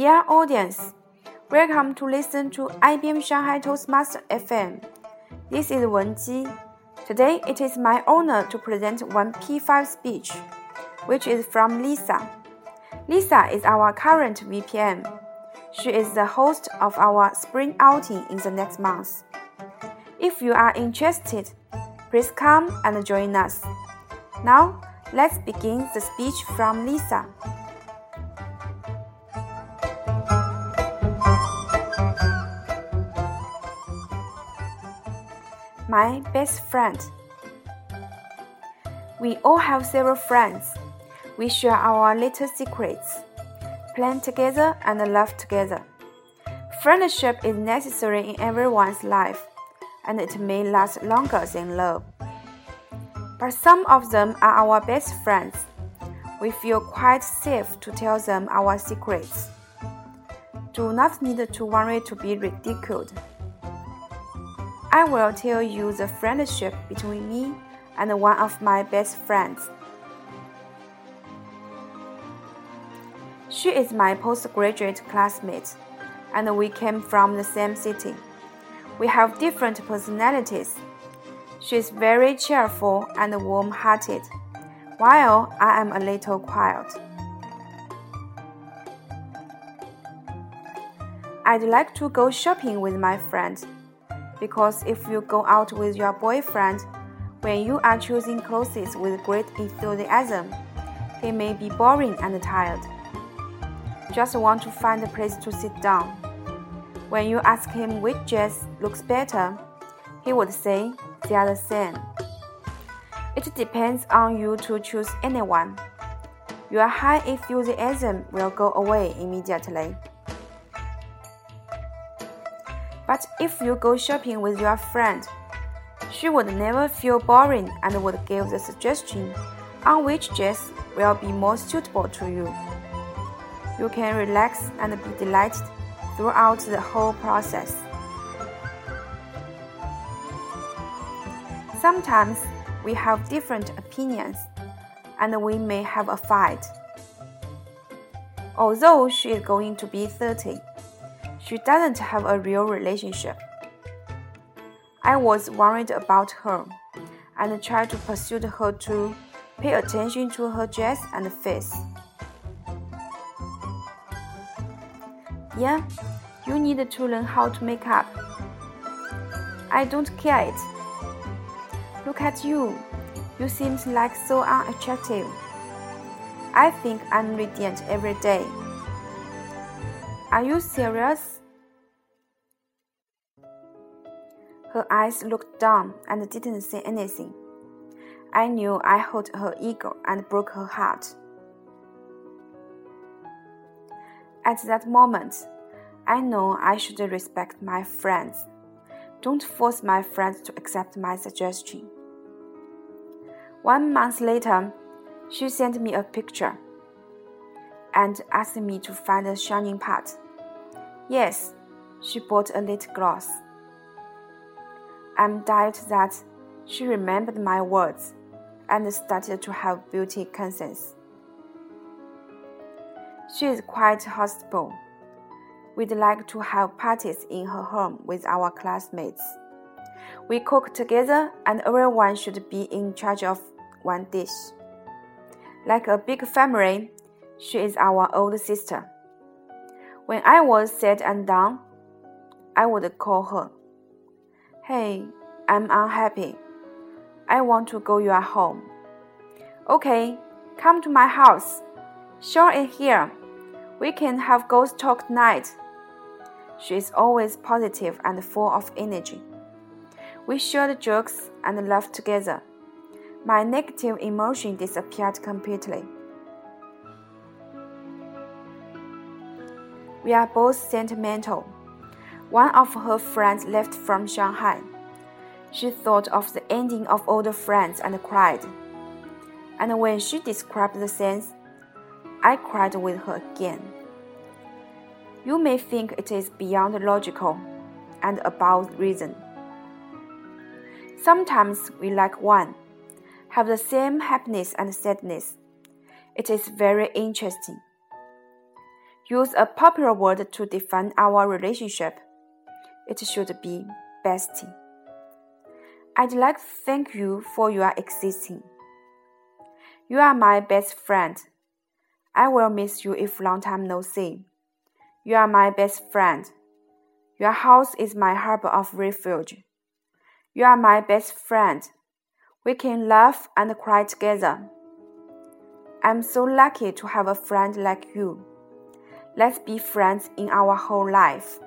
Dear audience, welcome to listen to IBM Shanghai Toastmaster FM. This is Wen Ji. Today it is my honor to present one P5 speech, which is from Lisa. Lisa is our current VPM. She is the host of our spring outing in the next month. If you are interested, please come and join us. Now, let's begin the speech from Lisa. My best friend. We all have several friends. We share our little secrets, plan together, and laugh together. Friendship is necessary in everyone's life, and it may last longer than love. But some of them are our best friends. We feel quite safe to tell them our secrets. Do not need to worry to be ridiculed. I will tell you the friendship between me and one of my best friends. She is my postgraduate classmate, and we came from the same city. We have different personalities. She is very cheerful and warm hearted, while I am a little quiet. I'd like to go shopping with my friend because if you go out with your boyfriend, when you are choosing clothes with great enthusiasm, he may be boring and tired. Just want to find a place to sit down. When you ask him which dress looks better, he would say they are the same. It depends on you to choose anyone. Your high enthusiasm will go away immediately. But if you go shopping with your friend, she would never feel boring and would give the suggestion on which dress will be more suitable to you. You can relax and be delighted throughout the whole process. Sometimes we have different opinions and we may have a fight. Although she is going to be 30, she doesn't have a real relationship. I was worried about her and tried to persuade her to pay attention to her dress and face. Yeah, you need to learn how to make up. I don't care it. Look at you. You seem like so unattractive. I think I'm radiant every day. Are you serious? Her eyes looked down and didn't say anything. I knew I hurt her ego and broke her heart. At that moment, I know I should respect my friends. Don't force my friends to accept my suggestion. One month later, she sent me a picture and asked me to find a shining part. Yes, she bought a lip gloss. I'm delighted that she remembered my words and started to have beauty conscience. She is quite hospitable. We'd like to have parties in her home with our classmates. We cook together and everyone should be in charge of one dish. Like a big family, she is our older sister. When I was sad and down, I would call her. Hey, I'm unhappy. I want to go your home. Okay, come to my house. Sure in here. We can have ghost talk night. She is always positive and full of energy. We shared jokes and laughed together. My negative emotion disappeared completely. We are both sentimental. One of her friends left from Shanghai. She thought of the ending of Older Friends and cried. And when she described the scenes, I cried with her again. You may think it is beyond logical and above reason. Sometimes we like one, have the same happiness and sadness. It is very interesting. use a popular word to define our relationship, it should be bestie. I'd like to thank you for your existing. You are my best friend. I will miss you if long time no see. You are my best friend. Your house is my harbor of refuge. You are my best friend. We can laugh and cry together. I'm so lucky to have a friend like you. Let's be friends in our whole life.